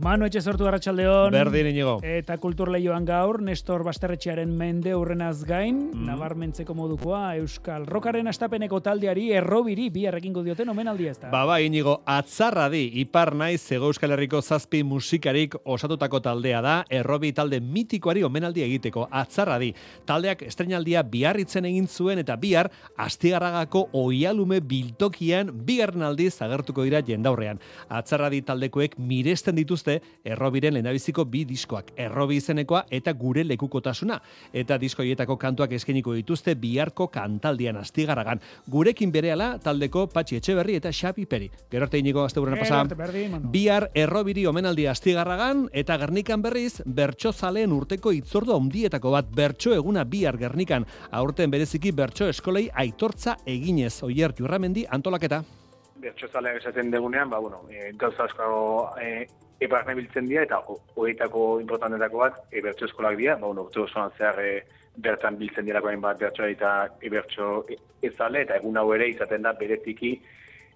Manu etxe sortu arratsaldeon. Berdin inigo. Eta kultur leioan gaur, Nestor Basterretxearen mende urrenaz gain, Mm. nabarmentzeko modukoa, Euskal Rokaren astapeneko taldeari errobiri bihar egingo dioten omenaldia ez da. Ba, bai, inigo, atzarradi, ipar naiz Ego Euskal Herriko zazpi musikarik osatutako taldea da, errobi talde mitikoari omenaldi egiteko, atzarradi. Taldeak estrenaldia biarritzen egin zuen eta bihar, astigarragako oialume biltokian bigarren aldiz agertuko dira jendaurrean. Atzarradi taldekoek miresten dituzte errobiren lehendabiziko bi diskoak, errobi izenekoa eta gure lekukotasuna. Eta diskoietako kantuak eskainiko dituzte biharko kantaldian astigarragan. Gurekin berehala taldeko Patxi Etxeberri eta Xabi Peri. Gero arte inigo azte Gero pasa. Bihar errobiri omenaldi astigarragan eta Gernikan berriz bertso zaleen urteko itzordu handietako bat bertso eguna bihar Gernikan aurten bereziki bertso eskolei aitortza eginez oier jurramendi antolaketa. bertxozaleak esaten degunean, ba, bueno, e, gauza asko e, ebarne biltzen dira, eta ho- horietako importantetako bat, e, bertxo eskolak dira, ba, bueno, urte osoan zehar e, bertan biltzen dirako hainbat bertsoa eta e, bertso e- ezale, eta egun hau ere izaten da bereziki,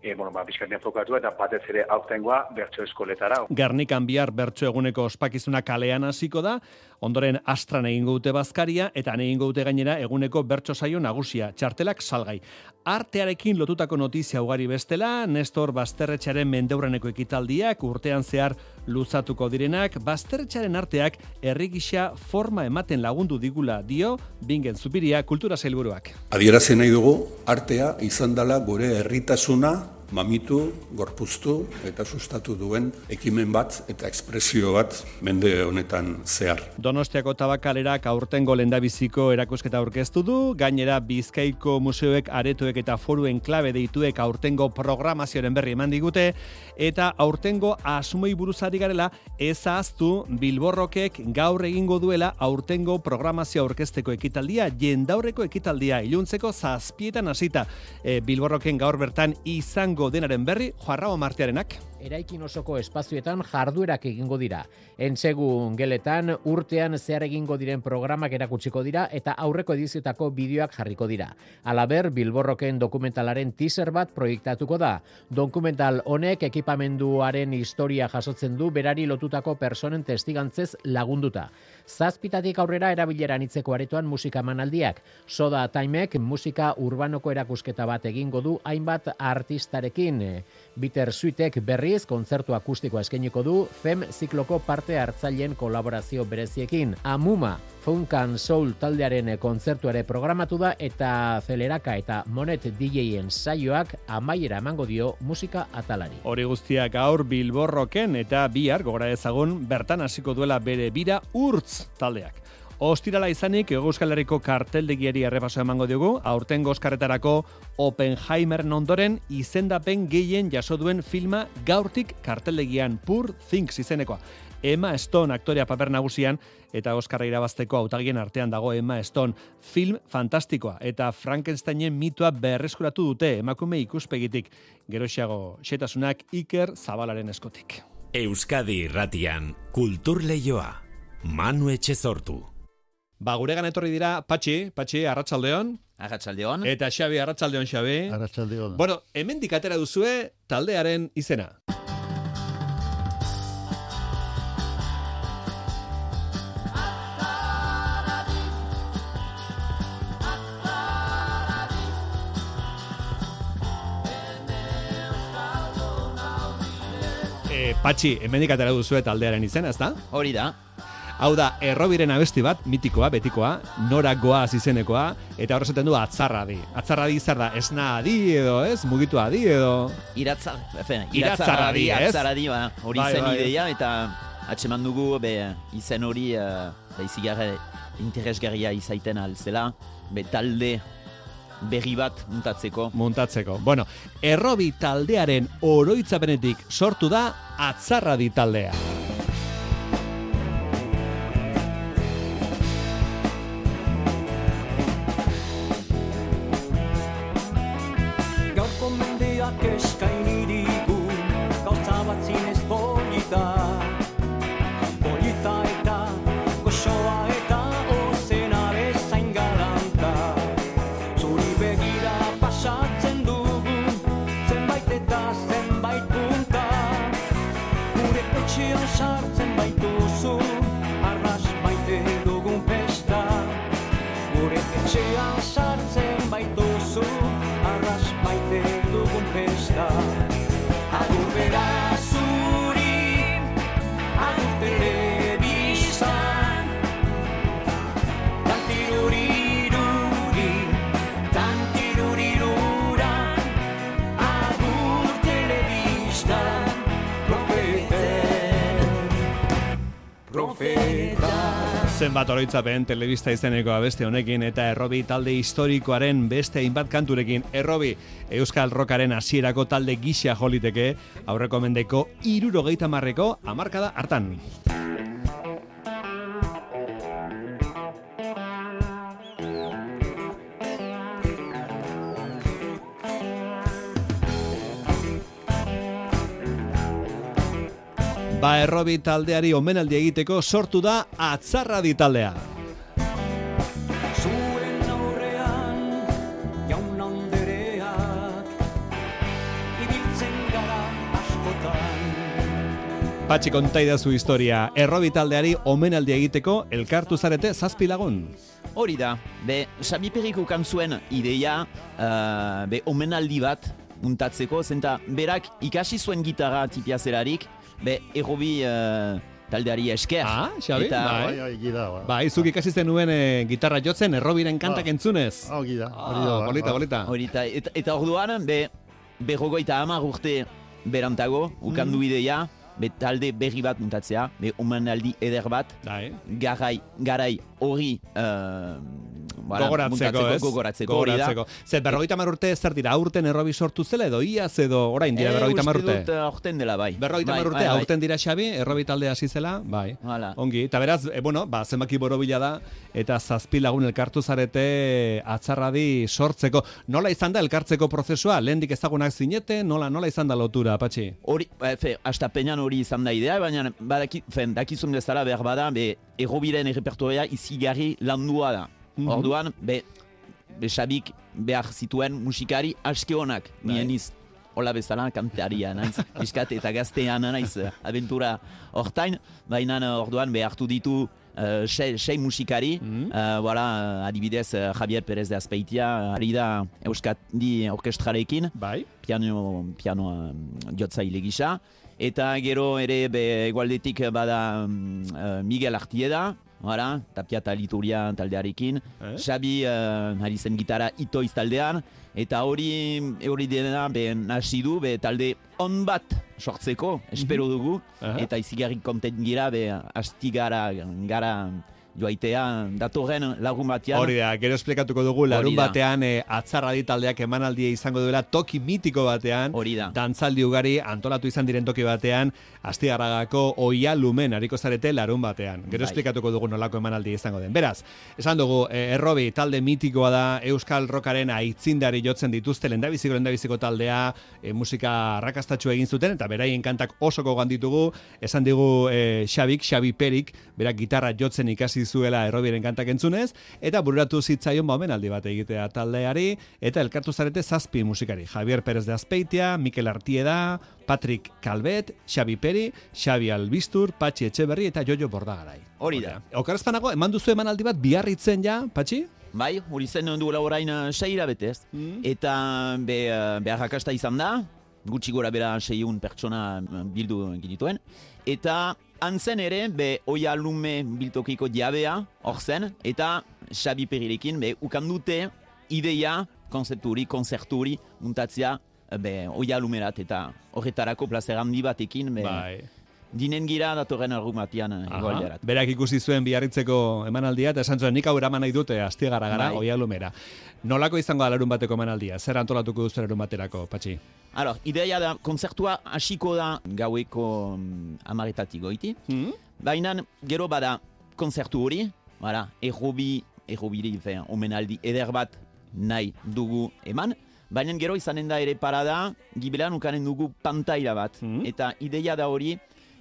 e, bueno, ba, bizkatzen fokatu eta batez ere aurtengoa bertso eskoletara. Gernikan bihar bertso eguneko ospakizuna kalean hasiko da, ondoren astran egingo dute bazkaria eta han egingo dute gainera eguneko bertso saio nagusia, txartelak salgai. Artearekin lotutako notizia ugari bestela, Nestor Basterretxaren mendeurreneko ekitaldiak urtean zehar luzatuko direnak, Basterretxaren arteak herri gisa forma ematen lagundu digula dio, bingen zupiria kultura zailburuak. Adierazi nahi dugu artea izan dela gure herritasuna mamitu, gorpuztu eta sustatu duen ekimen bat eta ekspresio bat mende honetan zehar. Donostiako tabakalerak aurtengo lendabiziko erakusketa aurkeztu du, gainera Bizkaiko museoek aretoek eta foruen klabe deituek aurtengo programazioaren berri eman digute, eta aurtengo asumei buruzari garela ez ahaztu Bilborrokek gaur egingo duela aurtengo programazio aurkezteko ekitaldia, jendaurreko ekitaldia, iluntzeko zazpietan hasita e, Bilborroken gaur bertan izango denaren berri, joarrao martearenak. Eraikin osoko espazioetan jarduerak egingo dira. Entsegun geletan urtean zehar egingo diren programak erakutsiko dira eta aurreko ediziotako bideoak jarriko dira. Alaber, Bilborroken dokumentalaren teaser bat proiektatuko da. Dokumental honek ekipamenduaren historia jasotzen du berari lotutako personen testigantzez lagunduta. Zazpitatik aurrera erabileran itzeko aretoan musika manaldiak. Soda Timek musika urbanoko erakusketa bat egingo du hainbat artistarekin. Bitter Suitek berriz kontzertu akustikoa eskainiko du FEM zikloko parte hartzaileen kolaborazio bereziekin. Amuma, Funk and Soul taldearen kontzertuare programatu da eta Zeleraka eta Monet DJen saioak amaiera emango dio musika atalari. Hori guztiak gaur Bilborroken eta bihar gogora ezagun bertan hasiko duela bere bira urtz taldeak. Ostirala izanik Ego Euskal Herriko karteldegiari errepaso emango diogu, aurten gozkarretarako Oppenheimeren ondoren izendapen gehien jaso duen filma gaurtik karteldegian Pur Things izenekoa. Emma Stone aktorea paper nagusian eta Oscarra irabazteko hautagien artean dago Emma Stone. Film fantastikoa eta Frankensteinen mitua berreskuratu dute emakume ikuspegitik. Geroxiago xetasunak Iker Zabalaren eskotik. Euskadi irratian kultur leioa. Manu etxe sortu. Ba, guregan etorri dira Patxi, Patxi, Arratsaldeon Arratsaldeon. eta Xabi, Arratsaldeon Xabi. Arratxaldeon. Bueno, hemendik atera duzue taldearen izena. E, Patxi, hemendik atera duzue taldearen izena, ezta? Hori da. Hau da, errobiren abesti bat, mitikoa, betikoa, nora goaz izenekoa, eta horrezaten du atzarradi. Atzarradi zer da, esna adi edo, ez? Mugitu adi edo... Iratza, efen, Iratzarradi, ez? Atzaradi, ba, hori Bai, zen bai. ideia, eta atseman dugu, be, izen hori, uh, izigarre interesgarria izaiten alzela, be, talde berri bat muntatzeko. muntatzeko. Bueno, errobi taldearen oroitzapenetik sortu da atzarradi taldea. Zenbat oroitzapen telebista izeneko abeste honekin eta errobi talde historikoaren beste hainbat kanturekin errobi Euskal Rockaren hasierako talde gisa joliteke aurreko mendeko irurogeita marreko amarkada hartan. Ba errobi taldeari omenaldi egiteko sortu da atzarradi taldea. Zuen aurrean jaun andereak Ibiltzen gara askotan Patxi kontaidazu historia, errobi taldeari omenaldi egiteko elkartu zarete zazpi lagun. Hori da, be, Xabi Periko kantzuen ideia, uh, be, omenaldi bat muntatzeko, zenta berak ikasi zuen gitarra tipiazerarik, be, errobi uh, taldeari esker. Ah, Xabi, Eta, bai. Bai, bai, gida, bai. Ba, izuk ikasi zenuen e, gitarra jotzen errobiren kantak Ah. entzunez. Hau gida, da, Ah, bai, bolita, bai. bolita. Hori, eta, eta, orduan, be, berrogoita hamar urte berantago, ukandu Mm. ideia, be, talde berri bat muntatzea, be, omenaldi eder bat, Bai. garai, garai hori uh, voilà, gogoratzeko, ez? gogoratzeko. Gogoratzeko. Ze, berrogeita mar urte ez zer dira, aurten errobi sortu zela edo iaz edo orain dira berrogeita mar urte. Eh, uste dut, uh, aurten dela, bai. Berrogeita Bai, mar urte, bai, bai. aurten dira Xabi, errobi talde hasi zela, bai. Hala. Ongi, eta beraz, e, bueno, ba, zenbaki borobila da, eta zazpi lagun elkartu zarete atzarradi sortzeko. Nola izan da elkartzeko prozesua? Lehendik ezagunak zinete, nola, nola izan da lotura, patxi? Hori, ba, fe, hasta peñan hori izan da idea, baina badaki, fen, dakizun bezala behar bada, be, errobiren errepertoria izigarri landua da. Mhm. Orduan, be, be Xabik behar zituen musikari aske honak, Bai. nien iz, hola bezala kantaria naiz, iskat eta gaztean naiz eh, aventura hortain, baina eh, orduan behartu ditu Uh, sei, sei musikari, Mhm. uh, voilà, adibidez uh, Javier Perez de Azpeitia, ari da Euskadi orkestrarekin, Bai. piano, piano um, jotzaile gisa. Eta gero ere be, egualdetik bada um, uh, Miguel Artieda, Hora, tapia eta lituria taldearekin. Eh? Xabi uh, ari zen gitara itoiz taldean. Eta hori hori dena be, nasi du, be, talde on bat sortzeko, espero dugu. Aha. Eta izigarrik kontent gira, be, asti gara, gara joaitea datorren lagun batean. Hori da, gero esplikatuko dugu larun batean e, atzarradi taldeak emanaldia izango duela toki mitiko batean. Hori da. Dantzaldi ugari antolatu izan diren toki batean, astigarragako oia lumen hariko zarete larun batean. Gero Bai. esplikatuko dugu nolako emanaldia izango den. Beraz, esan dugu, e, errobi talde mitikoa da, Euskal Rockaren aitzindari jotzen dituzte, lendabiziko lendabiziko taldea, e, musika arrakastatxu egin zuten, eta beraien kantak osoko ganditugu, esan digu e, Xabik, Xabi Perik, berak gitarra jotzen ikasi zuela errobiren kantak entzunez, eta bururatu zitzaion ba omenaldi bat egitea taldeari, eta elkartu zarete zazpi musikari. Javier Pérez de Azpeitia, Mikel Artieda, Patrick Calvet, Xabi Peri, Xabi Albistur, Patxi Etxeberri eta Jojo Bordagarai. Hori da. Okarazpanago, eman duzu emanaldi bat biarritzen ja, Patxi? Bai, hori zen duela orain uh, sei hilabetez. Mm. Eta be, uh, be arrakasta izan da, gutxi gora bera seiun pertsona uh, bildu genituen. Eta antzen ere, be oia lume biltokiko diabea, hor zen, eta Xabi Perirekin, be ukandute ideia, konzepturi, konzerturi, muntatzea, be oia lumerat, eta horretarako plazer handi batekin, be, Bai. dinen gira datorren argumatian Aha. egoalderat. Berak ikusi zuen biarritzeko emanaldia, eta esan zuen nik hau eraman nahi dute astigara gara, Bai. oia lumera. Nolako izango da larun bateko emanaldia? Zer antolatuko duzu larun baterako, Patxi? Alors, ideia da, konzertua hasiko da gaueko um, amaretatik goiti. Hmm? Baina, gero bada konzertu hori, bara, errobi, errobiri, fe, omenaldi eder bat nahi dugu eman. Baina gero izanen da ere parada, gibelan ukanen dugu pantaila bat. Mhm. Eta ideia da hori,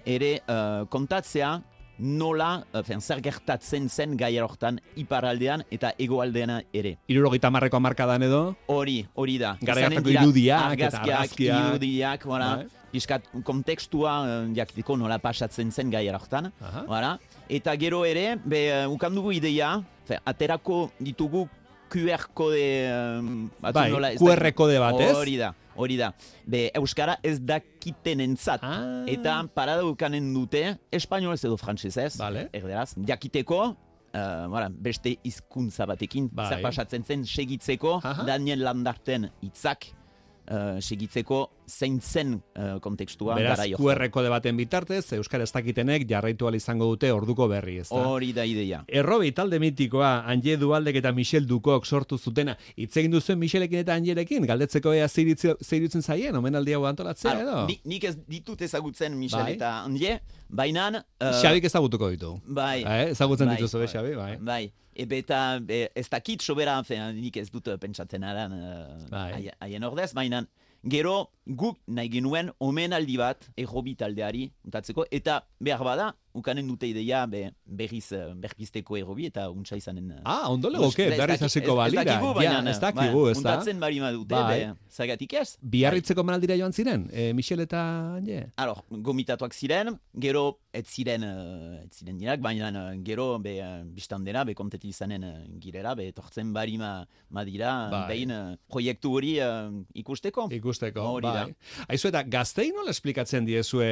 ere uh, kontatzea nola, uh, fen, zer gertatzen zen gai hortan iparaldean eta egoaldean ere. Irurogeita marreko amarkadan edo? Hori, hori da. Gara Izanen hartako dira irudiak eta argazkiak, irudiak, voilà, Bai. pixkat kontekstua eh, jakiteko nola pasatzen zen gai. Voilà. Eta gero ere, be, uh, ukandugu ideia, fe, aterako ditugu QR kode... Um, batzu Bai, QR kode bat, ez? Hori da, hori da. Be, Euskara ez dakiten entzat. Ah. Eta parada ukanen dute, espainolez edo frantsesez, Vale. erderaz, jakiteko, uh, voilà, beste hizkuntza batekin, Bai. zer pasatzen zen segitzeko, Aha. Daniel Landarten hitzak uh, segitzeko zein zen uh, kontekstua Beraz, garai QR kode baten bitartez, Euskara ez dakitenek jarraitu izango dute orduko berri, ez da? Hori da ideia. Errobi talde mitikoa, Anje Dualdek eta Michel Dukok sortu zutena. Hitz egin duzuen Michelekin eta Anjerekin, galdetzeko ea zeirutzen zaien, omenaldi hau antolatzea edo? ni, nik ez ditut ezagutzen Michel Bai. eta Anje, baina... Uh, Xabik ezagutuko ditu. Bai. Eh, ezagutzen bai, dituzu, be, bai, Xabi, bai. Bai. Ebe eta e, ez dakit sobera, nik ez dut pentsatzen aran Bai. haien ordez, baina gero guk nahi genuen omenaldi bat errobi taldeari eta behar bada, ukanen dute ideia be, berriz eh, berpisteko errobi eta untsa izanen... eh, Ah, ondo legoke, ez berriz hasiko balira. Ez dakigu, baina, ez dakigu, ez da? Untatzen bari madute, Bai. zagatik ez? Biarritzeko menaldira joan ziren, e, Michel eta Anje? Alors, gomitatuak ziren, gero ez ziren, ez ziren dinak, baina gero be, biztan dena, be konteti izanen girera, be tortzen bari ma, madira, Bai. behin proiektu hori uh, ikusteko. Ikusteko, Hori bai. Aizu eta gaztei nola esplikatzen diezue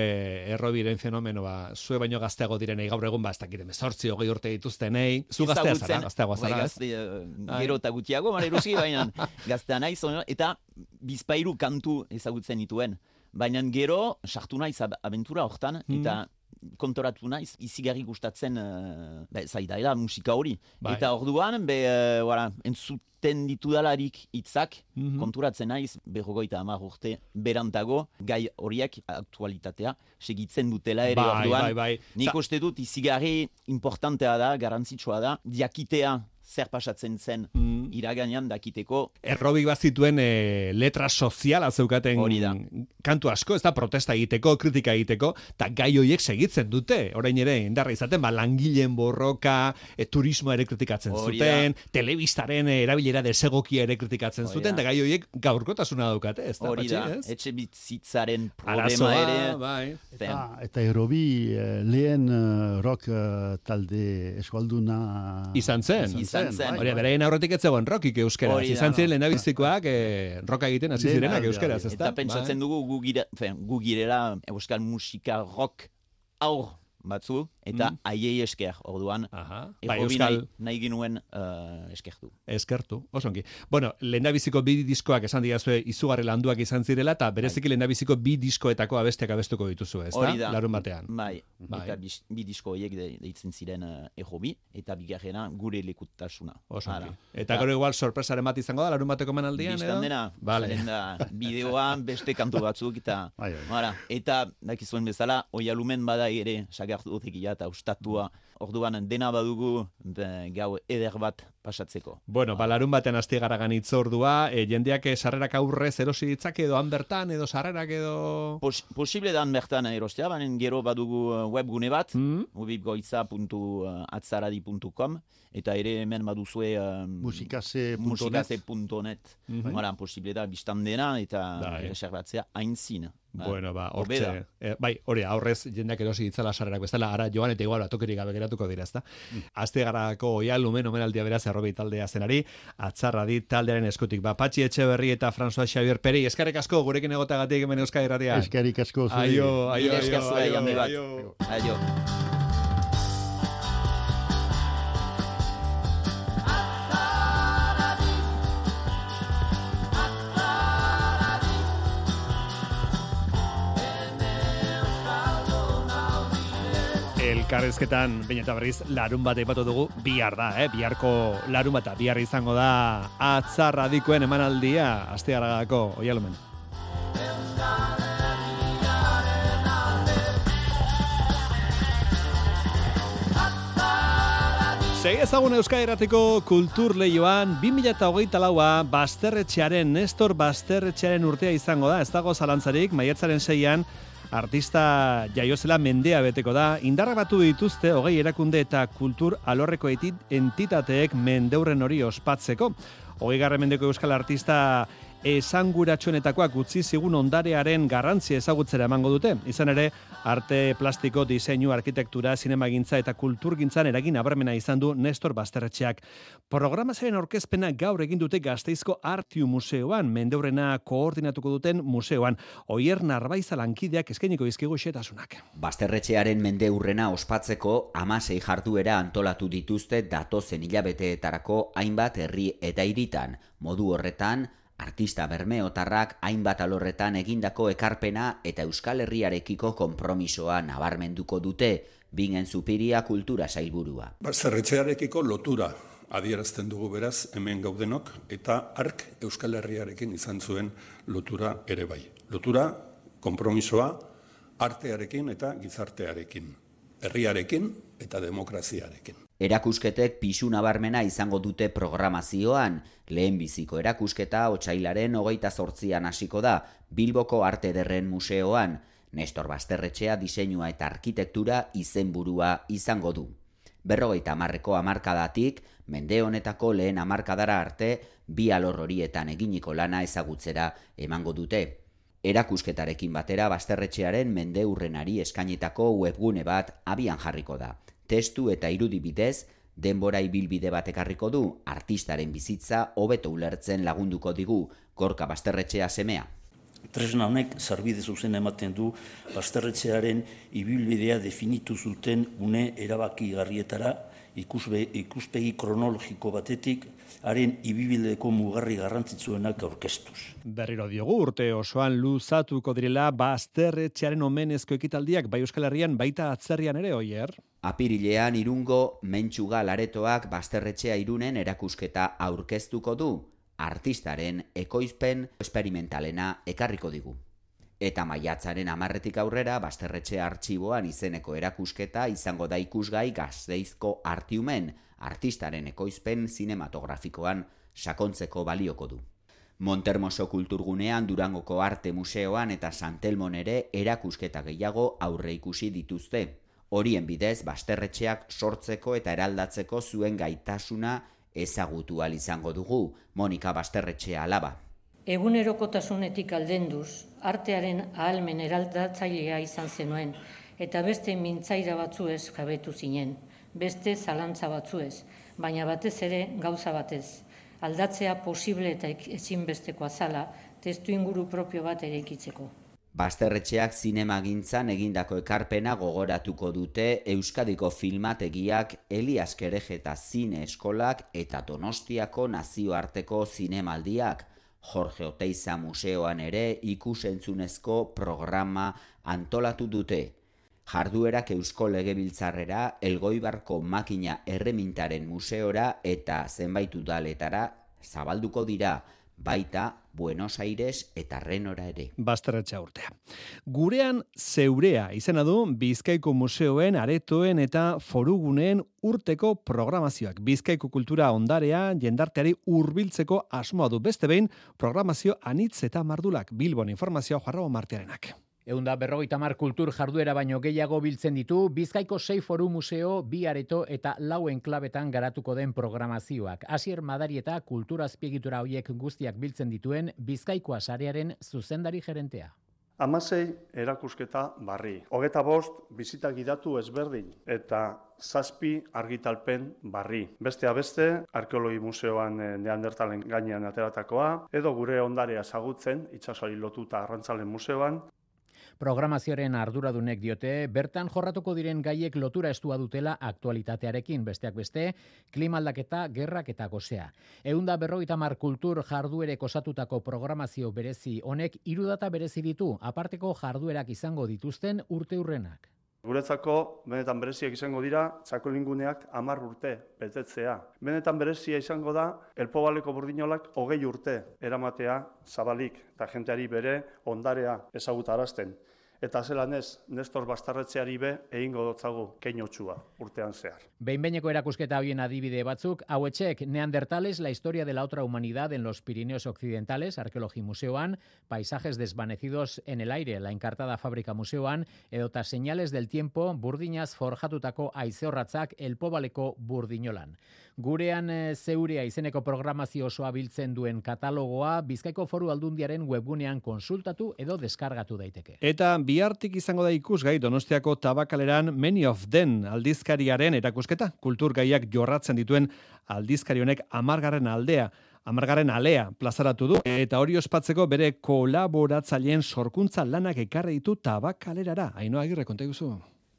errobiren fenomenoa, zue baino gazteago direnei gaur egun ba ez dakite mezortzi hogei urte dituztenei, zu gaztea zara, gazteagoa bai, zara, ez? gazte, Bai. gero eta gutiago, mara eruski, baina gaztea naiz, eta bizpairu kantu ezagutzen dituen. Baina gero, sartu naiz ab- abentura hortan, eta kontoratu naiz, izigarri gustatzen uh, be, zaidaela musika hori. Bai. Eta orduan, be, uh, wala, entzuten ditudalarik hitzak, Mhm. konturatzen naiz, berrogoita hamar urte berantago, gai horiek aktualitatea segitzen dutela ere Bai, orduan. bai, bai. Nik uste dut izigarri importantea da, garantzitsua da, diakitea zer pasatzen zen Mm. iraganean dakiteko Errobik bazituen e, letra soziala zeukaten Hori da. kantu asko, ez da protesta egiteko, kritika egiteko, eta gai horiek segitzen dute. Orain ere, indarra izaten, ba, langileen borroka, e, turismoa ere kritikatzen Hori zuten, telebistaren e, erabilera desegokia ere kritikatzen Hori zuten, da. eta gai horiek gaurkotasuna daukate, ez da, hori da, Patxi, ez? etxe bizitzaren problema Arazoa, ere. bai. Eta Erobi eh, lehen eh, rock eh, talde eskualduna Izan zen. Izan zen. Hori, beraien aurretik ez zegoen. Hori da. Izan ziren lehendabizikoak e, rocka egiten hasi zirenak euskeraz, hori. ez da? Eta pentsatzen dugu gu, gira, fen, gu girela euskal musika rock aur batzu, eta Mm. haiei esker, orduan, Aha. Bai, euskal nahi, nahi genuen uh, eskertu. eskertu, oso ongi. Bueno, lehendabiziko bi diskoak esan digazue izugarri landuak izan zirela, eta bereziki lehendabiziko bi diskoetako abesteak abestuko dituzu, ez Hori da. Larun batean. Bai, Bai. eta bis, bi disko horiek de, deitzen ziren uh, errobi, eta bigarrena gure lekutasuna. Oso Hala. ongi. Eta gero igual sorpresaren bat izango da, larun bateko menaldian, edo? Dena, Vale. da, bideoa beste kantu batzuk, eta, Bai, bai. Hala, eta dakizuen bezala, oialumen bada ere sagartutegia eta ustatua, orduan dena badugu be, gau eder bat pasatzeko. Bueno, ba, larun batean asti gara ganitz ordua, e, jendeak eh, sarrerak aurrez erosi ditzake edo han bertan, edo sarrerak edo... Pos, posible dan bertan erostea, baina gero badugu uh, webgune bat, Mm? ubibgoitza.atzaradi.com, eta ere hemen baduzue um, musikase.net musikase.net. Mhm. Hala, posible da biztan dena eta Bai. reservatzea aintzin. Ba, Bueno, ba, hortxe, eh, bai, hori, aurrez jendeak erosi ditzala sarrerak bezala, ara joan eta igual tokirik gabe geratuko dira, ezta? Mm. Aste garako oia lumen omenaldia beraz errobi taldea zenari, atzarra dit taldearen eskutik. Ba, Patxi Etxeberri eta François Xavier Peri, eskerrik asko gurekin egotagatik hemen Euskadi Irratian. Eskerik asko zuri. Aio, aio, aio, esker zuei, aio, handi bat. aio. Aio. Elkarrezketan, baina eta berriz, larun bat aipatu dugu, bihar da, eh? Biharko larun bata, bihar izango da atzarradikoen emanaldia, aste oialumen. Segi ezagun Euskadi Erratiko kultur lehioan, 2008 laua Basterretxearen, Nestor Basterretxearen urtea izango da, ez dago zalantzarik, maiatzaren seian, artista jaiozela mendea beteko da, indarra batu dituzte hogei erakunde eta kultur alorreko entitateek mendeurren hori ospatzeko. Hogei garren mendeko euskal artista esanguratsuenetakoak utzi zigun ondarearen garrantzia ezagutzera emango dute. Izan ere, arte, plastiko, diseinu, arkitektura, zinemagintza eta kulturgintzan eragin abarmena izan du Nestor Basterretxeak. Programazaren aurkezpena gaur egin dute Gazteizko Artiu Museoan, mendeurrena koordinatuko duten museoan. Oier Narbaiza lankideak eskainiko dizkigu xetasunak. Basterretxearen mendeurrena ospatzeko amasei jarduera antolatu dituzte datozen hilabeteetarako hainbat herri eta hiritan. Modu horretan, Artista bermeotarrak hainbat alorretan egindako ekarpena eta Euskal Herriarekiko konpromisoa nabarmenduko dute, bingen zupiria kultura sailburua. Bazterretxearekiko lotura adierazten dugu beraz hemen gaudenok eta ark Euskal Herriarekin izan zuen lotura ere bai. Lotura, konpromisoa, artearekin eta gizartearekin. Herriarekin eta demokraziarekin. Erakusketek pisu nabarmena izango dute programazioan, lehen biziko erakusketa otsailaren hogeita zortzian hasiko da, Bilboko Arte Derren Museoan, Nestor Basterretxea diseinua eta arkitektura izenburua izango du. Berrogeita amarreko amarkadatik, mende honetako lehen amarkadara arte, bi alor horietan eginiko lana ezagutzera emango dute. Erakusketarekin batera Basterretxearen mende urrenari eskainitako webgune bat abian jarriko da. Testu eta irudi bidez, denbora ibilbide bat ekarriko du, artistaren bizitza hobeto ulertzen lagunduko digu, gorka Basterretxea semea. Tresna honek zarbide zuzen ematen du Basterretxearen ibilbidea definitu zuten une erabaki garrietara, ikusbe, ikuspegi kronologiko batetik, haren ibibildeko mugarri garrantzitsuenak aurkeztuz. Berriro diogu urte osoan luzatuko direla bazterretxearen omenezko ekitaldiak bai Euskal Herrian baita atzerrian ere oier. Apirilean irungo mentxuga laretoak bazterretxea irunen erakusketa aurkeztuko du, artistaren ekoizpen esperimentalena ekarriko digu. Eta maiatzaren amarretik aurrera, Basterretxe artxiboan izeneko erakusketa izango da ikusgai gazteizko artiumen, artistaren ekoizpen zinematografikoan sakontzeko balioko du. Montermoso kulturgunean Durangoko Arte Museoan eta Santelmon ere erakusketa gehiago aurre ikusi dituzte. Horien bidez, Basterretxeak sortzeko eta eraldatzeko zuen gaitasuna ezagutu izango dugu, Monika Basterretxea alaba. Egunerokotasunetik aldenduz, artearen ahalmen eraldatzailea izan zenuen, eta beste mintzaira batzuez jabetu zinen, beste zalantza batzuez, baina batez ere gauza batez, aldatzea posible eta ezinbestekoa zala, testu inguru propio bat ere Basterretxeak zinemagintzan egindako ekarpena gogoratuko dute Euskadiko filmategiak Elias Kerejeta Zine Eskolak eta Donostiako nazioarteko zinemaldiak, Jorge Oteiza Museoan ere ikusentzunezko programa antolatu dute. Jarduerak Eusko Legebiltzarrera, Elgoibarko Makina Erremintaren Museora eta zenbait udaletara zabalduko dira baita Buenos Aires eta Renora ere. Basterretxa urtea. Gurean zeurea izena du Bizkaiko Museoen, Aretoen eta Foruguneen urteko programazioak. Bizkaiko kultura ondarea jendarteari hurbiltzeko asmoa du beste behin programazio anitz eta mardulak. Bilbon informazioa jarrago martearenak. Eunda berrogeita mar kultur jarduera baino gehiago biltzen ditu, Bizkaiko sei foru museo, bi areto eta lauen klabetan garatuko den programazioak. Asier madari eta kultura azpiegitura hoiek guztiak biltzen dituen Bizkaikoa sarearen zuzendari gerentea. Amasei erakusketa barri. Hogeta bost, bizita gidatu ezberdin eta zazpi argitalpen barri. Beste beste, arkeologi museoan eh, neandertalen gainean ateratakoa, edo gure ondarea zagutzen, itxasoari lotuta arrantzalen museoan, Programazioaren arduradunek diote, bertan jorratuko diren gaiek lotura estua dutela aktualitatearekin, besteak beste, klimaldaketa, gerrak eta gozea. Eunda berroita mar kultur jarduerek osatutako programazio berezi honek irudata berezi ditu, aparteko jarduerak izango dituzten urte urrenak. Guretzako, benetan bereziak izango dira, txakolinguneak amar urte betetzea. Benetan berezia izango da, elpobaleko burdinolak hogei urte eramatea zabalik eta jenteari bere ondarea ezagutarazten eta zelan ez, Nestor Bastarretzeari be, egingo dotzagu keinotxua urtean zehar. Behinbeineko erakusketa hoien adibide batzuk, hauetxek Neandertales, la historia de la otra humanidad en los Pirineos Occidentales, Arkeologi Museoan, paisajes desvanecidos en el aire, la encartada fábrica museoan, edota señales del tiempo, burdinaz forjatutako aizeorratzak elpobaleko burdinolan. Gurean e, zeurea izeneko programazio osoa biltzen duen katalogoa Bizkaiko Foru Aldundiaren webgunean konsultatu edo deskargatu daiteke. Eta bihartik izango da ikusgai Donostiako tabakaleran Many of Den aldizkariaren erakusketa. Kulturgaiak jorratzen dituen aldizkari honek amargarren aldea amargarren alea plazaratu du eta hori ospatzeko bere kolaboratzaileen sorkuntza lanak ekarri ditu tabakalerara. Ainoa agirre, konta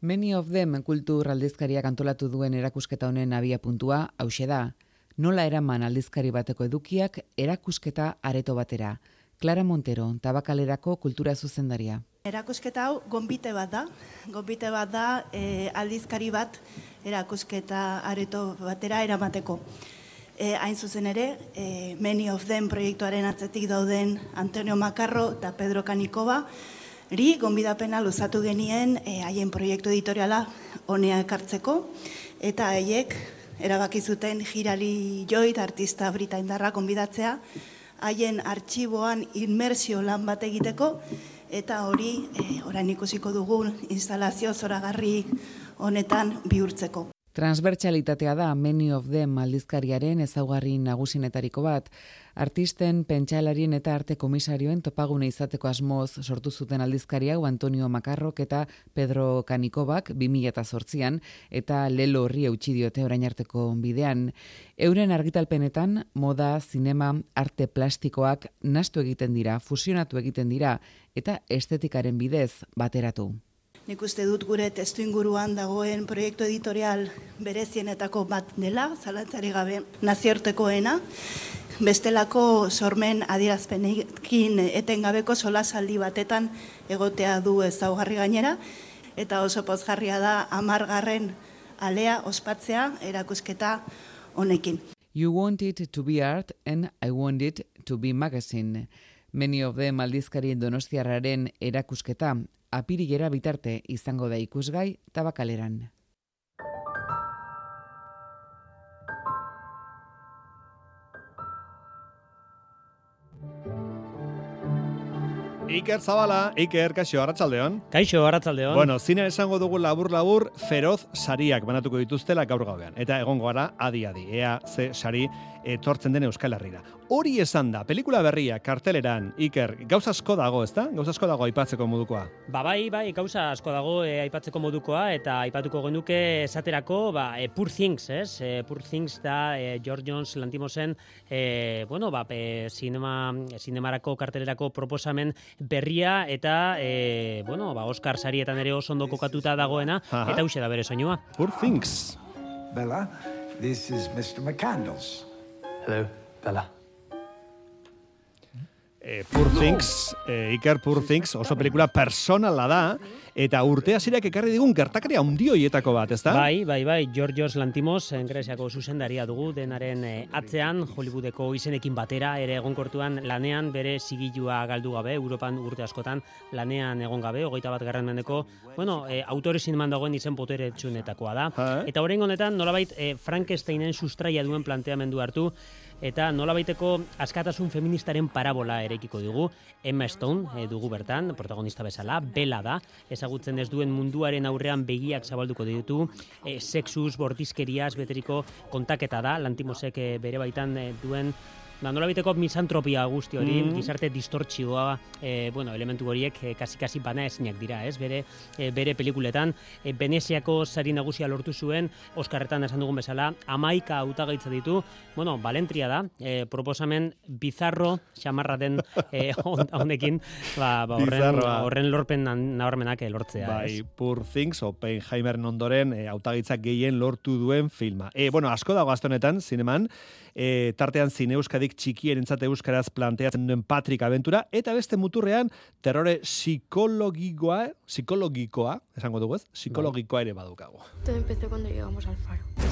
Many of them kultur aldizkariak antolatu duen erakusketa honen abia puntua, hause da, Nola eraman aldizkari bateko edukiak erakusketa areto batera. Clara Montero, tabakalerako kultura zuzendaria. Erakusketa hau gonbite bat da. Gonbite bat da e, aldizkari bat erakusketa areto batera eramateko. E, hain zuzen ere, e, Many of Them proiektuaren atzetik dauden Antonio Makarro eta Pedro Kanikova, ri gonbidapena luzatu genien e, haien proiektu editoriala honea ekartzeko, eta haiek erabaki zuten jirali joit artista britaindarra gonbidatzea, haien artxiboan inmersio lan bat egiteko, eta hori e, orain ikusiko dugun instalazio zoragarri honetan bihurtzeko. Transbertsalitatea da Many of Them aldizkariaren ezaugarri nagusinetariko bat, artisten, pentsalarien eta arte komisarioen topagune izateko asmoz sortu zuten aldizkari hau Antonio Makarrok eta Pedro Kanikobak 2008an eta lelo horri eutxi diote orain arteko bidean. Euren argitalpenetan, moda, zinema, arte plastikoak nastu egiten dira, fusionatu egiten dira eta estetikaren bidez bateratu. Nik uste dut gure testu inguruan dagoen proiektu editorial berezienetako bat dela, zalantzari gabe naziortekoena, bestelako sormen adierazpenekin etengabeko solasaldi batetan egotea du ezaugarri gainera, eta oso pozgarria da amargarren alea ospatzea erakusketa honekin. You want it to be art and I want it to be magazine. Many of them aldizkarien donostiarraren erakusketa apirilera bitarte izango da ikusgai tabakaleran. Iker Zabala, Iker, kaixo, arratsaldeon. Kaixo, arratsaldeon. Bueno, zine esango dugu labur-labur feroz sariak banatuko dituztela gaur gauean. Eta egongo gara adi-adi, ea ze sari etortzen den Euskal Herrira. Hori esan da, pelikula berria, karteleran, Iker, gauza asko dago, ez da? Gauza asko dago aipatzeko modukoa. Ba, bai, bai, gauza asko dago e, aipatzeko modukoa, eta aipatuko genuke esaterako, ba, e, Poor Things, ez? E, Poor Things da e, George Jones lantimosen, e, bueno, ba, e, sinema, sinemarako kartelerako proposamen berria, eta, e, bueno, ba, Oscar sarietan ere oso ondo kokatuta dagoena, Aha. eta hause da bere soinua. Poor Things. Bella, this is Mr. McCandles. Hello, Bella. Eh, Poor Things, eh, Iker Poor Things, oso pelikula personala da, eta urte hasirak ekarri digun gertakaria handi hoietako bat, ezta? Bai, bai, bai, Georgios Lantimos, Gresiako zuzendaria dugu, denaren eh, atzean, Hollywoodeko izenekin batera, ere egonkortuan lanean, bere sigilua galdu gabe, Europan urte askotan lanean egon gabe, hogeita bat garran mendeko, bueno, e, autore zineman dagoen izen potere txunetakoa da. Eta horrein honetan, nolabait, e, Frankensteinen sustraia duen planteamendu hartu, eta nolabaiteko askatasun feministaren parabola erekiko dugu. Emma Stone e, dugu bertan, protagonista bezala, bela da, ezagutzen ez duen munduaren aurrean begiak zabalduko ditu, e, sexus, bortizkeriaz beteriko kontaketa da, lantimosek e, bere baitan e, duen Ba, nolabiteko misantropia guzti hori, Mm. gizarte distortzioa, e, bueno, elementu horiek e, kasi-kasi bana ezinak dira, ez? Bere, e, bere pelikuletan, e, Veneziako sari nagusia lortu zuen, Oskarretan esan dugun bezala, amaika hautagaitza ditu, bueno, Valentria da, e, proposamen bizarro, xamarra den e, hon- honekin, ba, ba, horren, horren lorpen nabarmenak lortzea, Bai, ez? Poor Things, Oppenheimer ondoren e, hautagitzak gehien lortu duen filma. E, bueno, asko dago azte honetan, zineman, e, tartean zine euskadik txikien entzate euskaraz planteatzen duen Patrick Aventura, eta beste muturrean terrore psikologikoa, psikologikoa, esango dugu ez, psikologikoa ere badukagu. Todo empezó cuando llegamos al faro.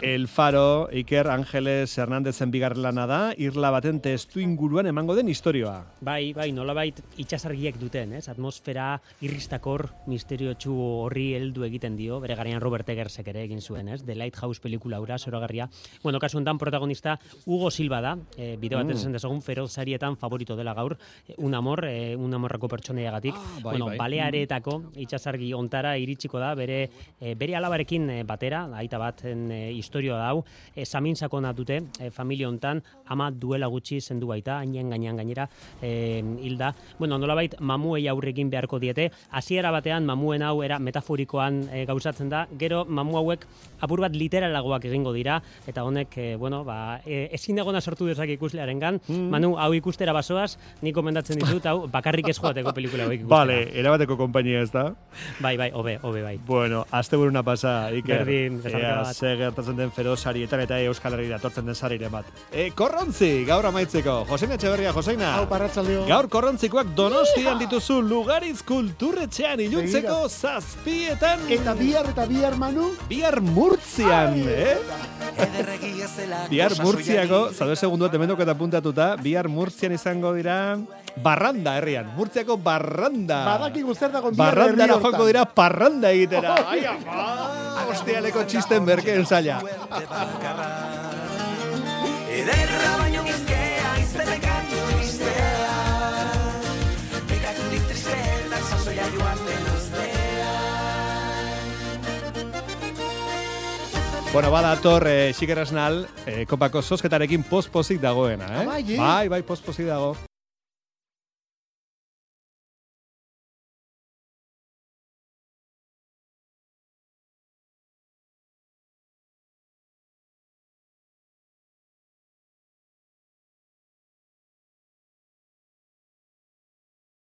El Faro, Iker Ángeles Hernández bigarren lana da, irla baten testu inguruan emango den historioa. Bai, bai, nolabait itxasargiek duten, ez? Atmosfera irristakor misteriotsu horri heldu egiten dio, bere garaian Robert Eggersek ere egin zuen, ez? The Lighthouse pelikula ura, zoragarria. Bueno, kasu honetan protagonista Hugo Silva da, e, bide batez Mm. esan dezagun feroz sarietan favorito dela gaur, e, un amor, e, un amorrako pertsoneiagatik. bai, bueno, bai. baleareetako itxasargi ontara iritsiko da, bere, e, bere alabarekin batera, aita bat baten e, historioa dau, e, samin sakona dute, e, familia hontan, ama duela gutxi zendu baita, hainen gainean gainera e, hilda. Bueno, nolabait mamuei aurrekin beharko diete, hasiera batean mamuen hau era metaforikoan e, gauzatzen da, gero mamu hauek apur bat literalagoak egingo dira, eta honek, e, bueno, ba, e, ezin dagona sortu dezak ikuslearen gan, Manu, hau ikustera basoaz, ni komendatzen dizut, hau bakarrik ez joateko pelikula hauek ikustera. Vale, erabateko konpainia ez da. Bai, bai, hobe, hobe, bai. Bueno, asteburuna pasa, Iker. Berdin, gertatzen den feroz sarietan eta Euskal Herriera etortzen den sariren bat. E, korrontzi, gaur amaitzeko. Joseina Etxeberria, Joseina. Hau, parratzaldeo. Gaur korrontzikoak donostian dituzu Lugariz kulturretxean iluntzeko zazpietan. Eta bihar eta bihar manu? Bihar murtzian, eh? Bihar Murtziako, zaude segundu bat emendok eta puntatuta, bihar Murtzian izango dira Barranda herrian, Murtziako Barranda. Badakigu zer dago bihar Barrandara herri hortan. joko dira parranda egitera. Oh, Hostialeko txisten berkeen zaila. Ederra baino gizkea, iztele kantu tristea Bekaturik tristela, sasoia joan den Bueno, badator, eh, xiker asnal, eh, kopako sosketarekin pospozik dagoena, eh? Ah? Bai, bai, pospozik dago.